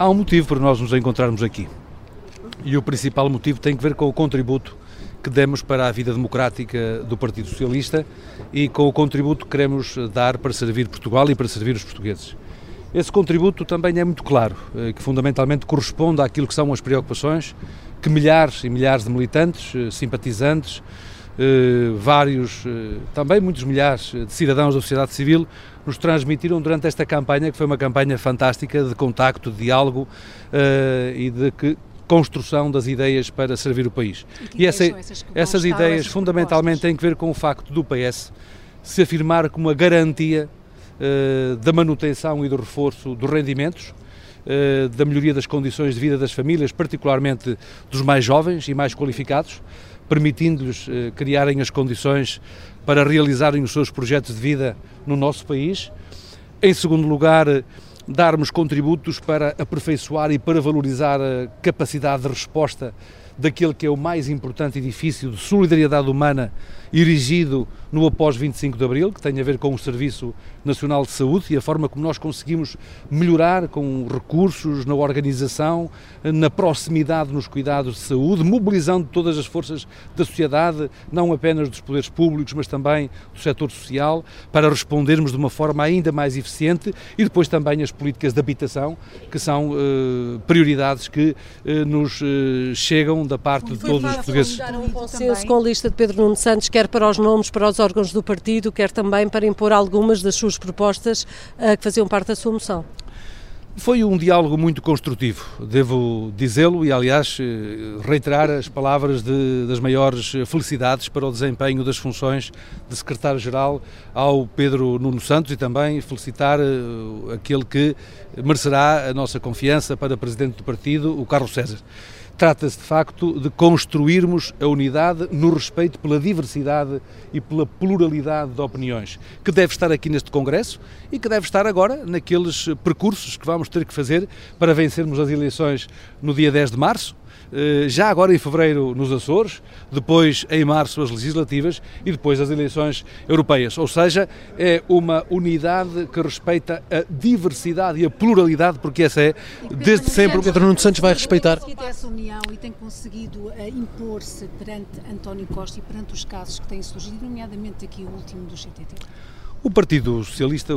Há um motivo para nós nos encontrarmos aqui. E o principal motivo tem que ver com o contributo que demos para a vida democrática do Partido Socialista e com o contributo que queremos dar para servir Portugal e para servir os portugueses. Esse contributo também é muito claro, eh, que fundamentalmente corresponde àquilo que são as preocupações que milhares e milhares de militantes, eh, simpatizantes, eh, vários, também muitos milhares de cidadãos da sociedade civil nos transmitiram durante esta campanha, que foi uma campanha fantástica de contacto, de diálogo e de que, construção das ideias para servir o país. E, e essa, essas, essas ideias essas fundamentalmente têm que ver com o facto do PS se afirmar como a garantia da manutenção e do reforço dos rendimentos, uh, da melhoria das condições de vida das famílias, particularmente dos mais jovens e mais qualificados, permitindo-lhes uh, criarem as condições para realizarem os seus projetos de vida no nosso país. Em segundo lugar, darmos contributos para aperfeiçoar e para valorizar a capacidade de resposta daquele que é o mais importante edifício de solidariedade humana erigido no após 25 de Abril, que tem a ver com o Serviço Nacional de Saúde e a forma como nós conseguimos melhorar com recursos na organização, na proximidade nos cuidados de saúde, mobilizando todas as forças da sociedade, não apenas dos poderes públicos, mas também do setor social, para respondermos de uma forma ainda mais eficiente e depois também as políticas de habitação, que são eh, prioridades que eh, nos eh, chegam da parte de todos os portugueses. um consenso com a lista de Pedro Nuno Santos, quer para os nomes, para os os órgãos do partido, quer também para impor algumas das suas propostas uh, que faziam parte da sua moção. Foi um diálogo muito construtivo, devo dizê-lo, e aliás eh, reiterar as palavras de, das maiores felicidades para o desempenho das funções de secretário-geral ao Pedro Nuno Santos e também felicitar eh, aquele que merecerá a nossa confiança para presidente do partido, o Carlos César. Trata-se, de facto, de construirmos a unidade no respeito pela diversidade e pela pluralidade de opiniões, que deve estar aqui neste Congresso e que deve estar agora naqueles percursos que vamos ter que fazer para vencermos as eleições no dia 10 de março já agora em fevereiro nos Açores, depois em março as legislativas e depois as eleições europeias. Ou seja, é uma unidade que respeita a diversidade e a pluralidade, porque essa é, desde sempre, o Pedro Nuno Santos vai respeitar. Tem essa união e tem conseguido eh, impor-se perante António Costa e perante os casos que têm surgido, nomeadamente aqui o último do CTT. O Partido Socialista,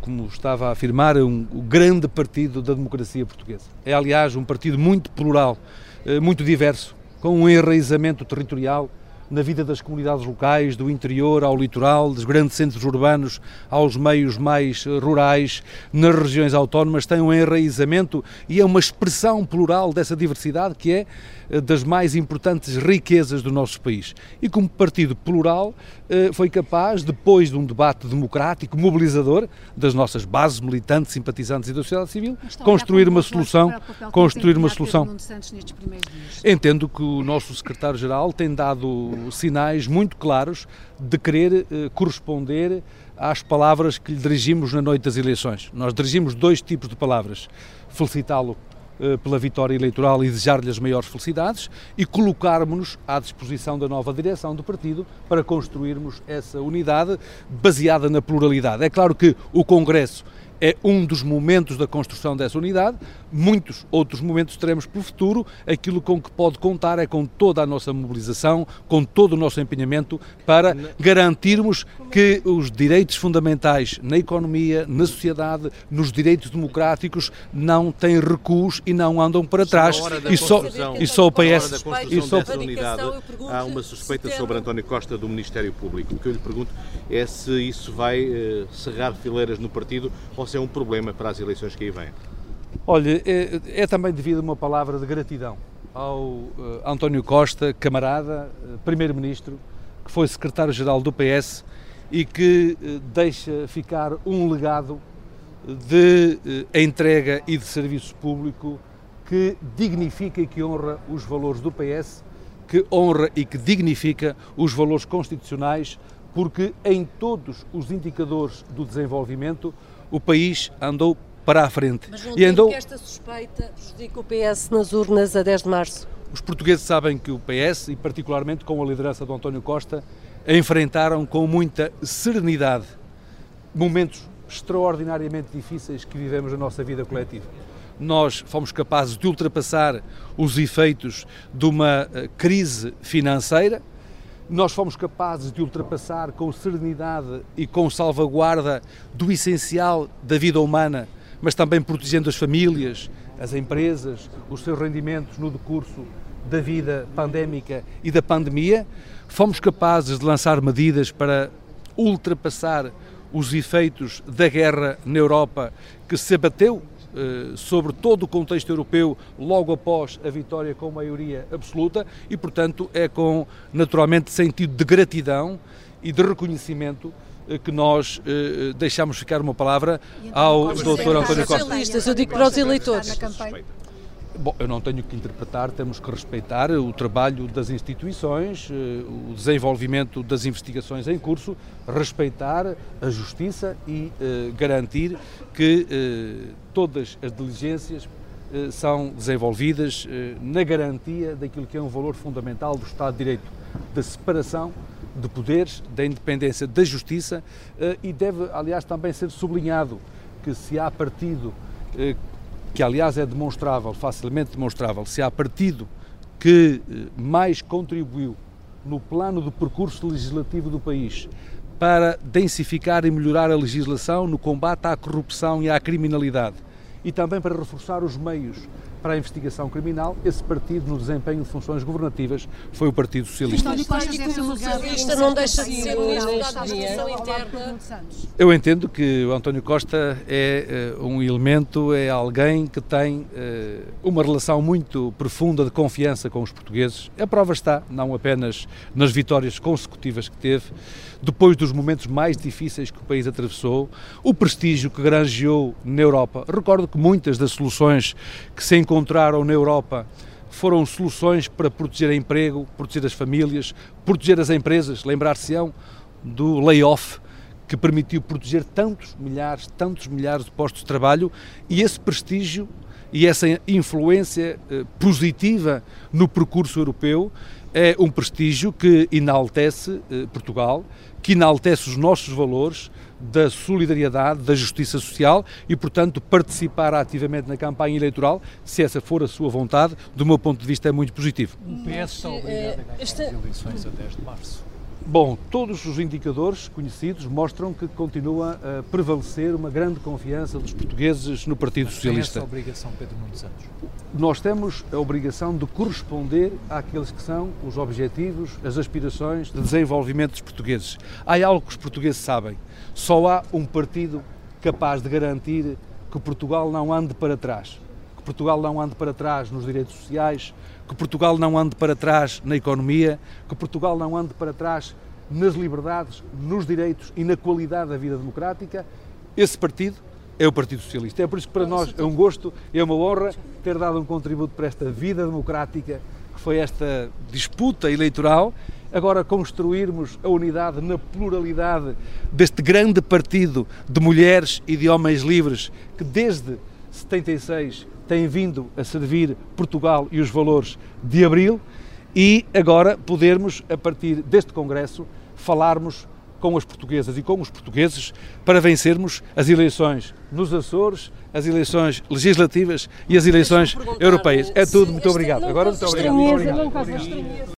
como estava a afirmar, é um, grande partido da democracia portuguesa. É, aliás, um partido muito plural eh, muito diverso, com um enraizamento territorial na vida das comunidades locais, do interior ao litoral, dos grandes centros urbanos aos meios mais rurais, nas regiões autónomas, tem um enraizamento e é uma expressão plural dessa diversidade que é eh, das mais importantes riquezas do nosso país. E como partido plural, eh, foi capaz, depois de um debate democrático, mobilizador, das nossas bases militantes, simpatizantes e da sociedade civil, construir uma solução, construir uma solução. Entendo que o nosso secretário-geral tem dado sinais muito claros de querer eh, corresponder às palavras que lhe dirigimos na noite das eleições. Nós dirigimos dois tipos de palavras: felicitá-lo eh, pela vitória eleitoral e desejar-lhe as maiores felicidades e colocarmos-nos à disposição da nova direção do partido para construirmos essa unidade baseada na pluralidade. É claro que o Congresso é um dos momentos da construção dessa unidade. Muitos outros momentos teremos para o futuro. Aquilo com que pode contar é com toda a nossa mobilização, com todo o nosso empenhamento para garantirmos que os direitos fundamentais na economia, na sociedade, nos direitos democráticos não têm recuos e não andam para trás. E só, e só o PS. E só a unidade, há uma suspeita sobre António Costa do Ministério Público. O que eu lhe pergunto é se isso vai uh, cerrar fileiras no partido ou se é um problema para as eleições que aí vêm? Olha, é, é também devido a uma palavra de gratidão ao uh, António Costa, camarada, uh, primeiro-ministro, que foi secretário-geral do PS e que uh, deixa ficar um legado de entrega e de serviço público que dignifica e que honra os valores do PS, que honra e que dignifica os valores constitucionais, porque em todos os indicadores do desenvolvimento o país andou para a frente. Mas não e andou... que esta suspeita prejudica o PS nas urnas a 10 de março? Os portugueses sabem que o PS, e particularmente com a liderança do António Costa, enfrentaram com muita serenidade momentos extraordinariamente difíceis que vivemos na nossa vida coletiva. nós fomos capazes de ultrapassar os efeitos de uma eh, crise financeira, nós fomos capazes de ultrapassar com serenidade e com salvaguarda do essencial da vida humana, mas também protegendo as famílias, as empresas, os seus rendimentos no decurso da vida pandémica e da pandemia. Fomos capazes de lançar medidas para ultrapassar os efeitos da guerra na Europa que se abateu sobre todo o contexto europeu logo após a vitória com maioria absoluta e, portanto, é com naturalmente sentido de gratidão e de reconhecimento eh, que nós eh, deixamos ficar uma palavra ao Dr. António Costa. Eu digo para os eleitores. Bom, eu não tenho que interpretar, temos que respeitar o trabalho das instituições, eh, o desenvolvimento das investigações em curso, respeitar a justiça e eh, garantir que eh, todas as diligências são desenvolvidas na garantia daquilo que é um valor fundamental do Estado de Direito, da separação de poderes, da independência da justiça e deve, aliás, também ser sublinhado que se há partido que aliás é demonstrável, facilmente demonstrável, se há partido que eh, mais contribuiu no plano do percurso legislativo do país para densificar e melhorar a legislação no combate à corrupção e à criminalidade e também para reforçar os meios para a investigação criminal, esse partido, no desempenho de funções governativas, foi o Partido Socialista. Socialista não deixa de ser ministro da Administração Interna. Eu entendo que o António Costa é uh, um elemento, é alguém que tem uh, uma relação muito profunda de confiança com os portugueses. A prova está, não apenas nas vitórias consecutivas que teve, depois dos momentos mais difíceis que o país atravessou, o prestígio que granjeou na Europa. Recordo que muitas das soluções que se encontraram na Europa foram soluções para proteger emprego, proteger as famílias, proteger as empresas. Lembrar-se-ão do layoff que permitiu proteger tantos milhares, tantos milhares de postos de trabalho e esse prestígio e essa influência eh, positiva no percurso europeu é um prestígio que enaltece eh, Portugal, que enaltece os nossos valores da solidariedade, da justiça social e, portanto, participar ativamente na campanha eleitoral, se essa for a sua vontade, do meu ponto de vista é muito positivo. O PS está obrigado a ganhar as eleições a 10 de março. Bom, todos os indicadores conhecidos mostram que continua a prevalecer uma grande confiança dos portugueses no Partido Mas Socialista. Tem essa obrigação, Pedro Nuno Santos? Nós temos a obrigação de corresponder àqueles que são os objetivos, as aspirações de desenvolvimento dos portugueses. Há algo que os portugueses sabem. Só há um partido capaz de garantir que Portugal não ande para trás. Que Portugal não ande para trás nos direitos sociais, que Portugal não ande para trás na economia, que Portugal não ande para trás nas liberdades, nos direitos e na qualidade da vida democrática, esse partido é o Partido Socialista. É por isso que para nós é um gosto, é uma honra ter dado um contributo para esta vida democrática, que foi esta disputa eleitoral. Agora construirmos a unidade na pluralidade deste grande partido de mulheres e de homens livres que desde 76 tem vindo a servir Portugal e os valores de Abril e agora podermos, a partir deste Congresso, falarmos com as portuguesas e com os portugueses para vencermos as eleições nos Açores, as eleições legislativas e as eleições europeias. É tudo, muito obrigado. Agora, muito obrigado. Muito obrigado.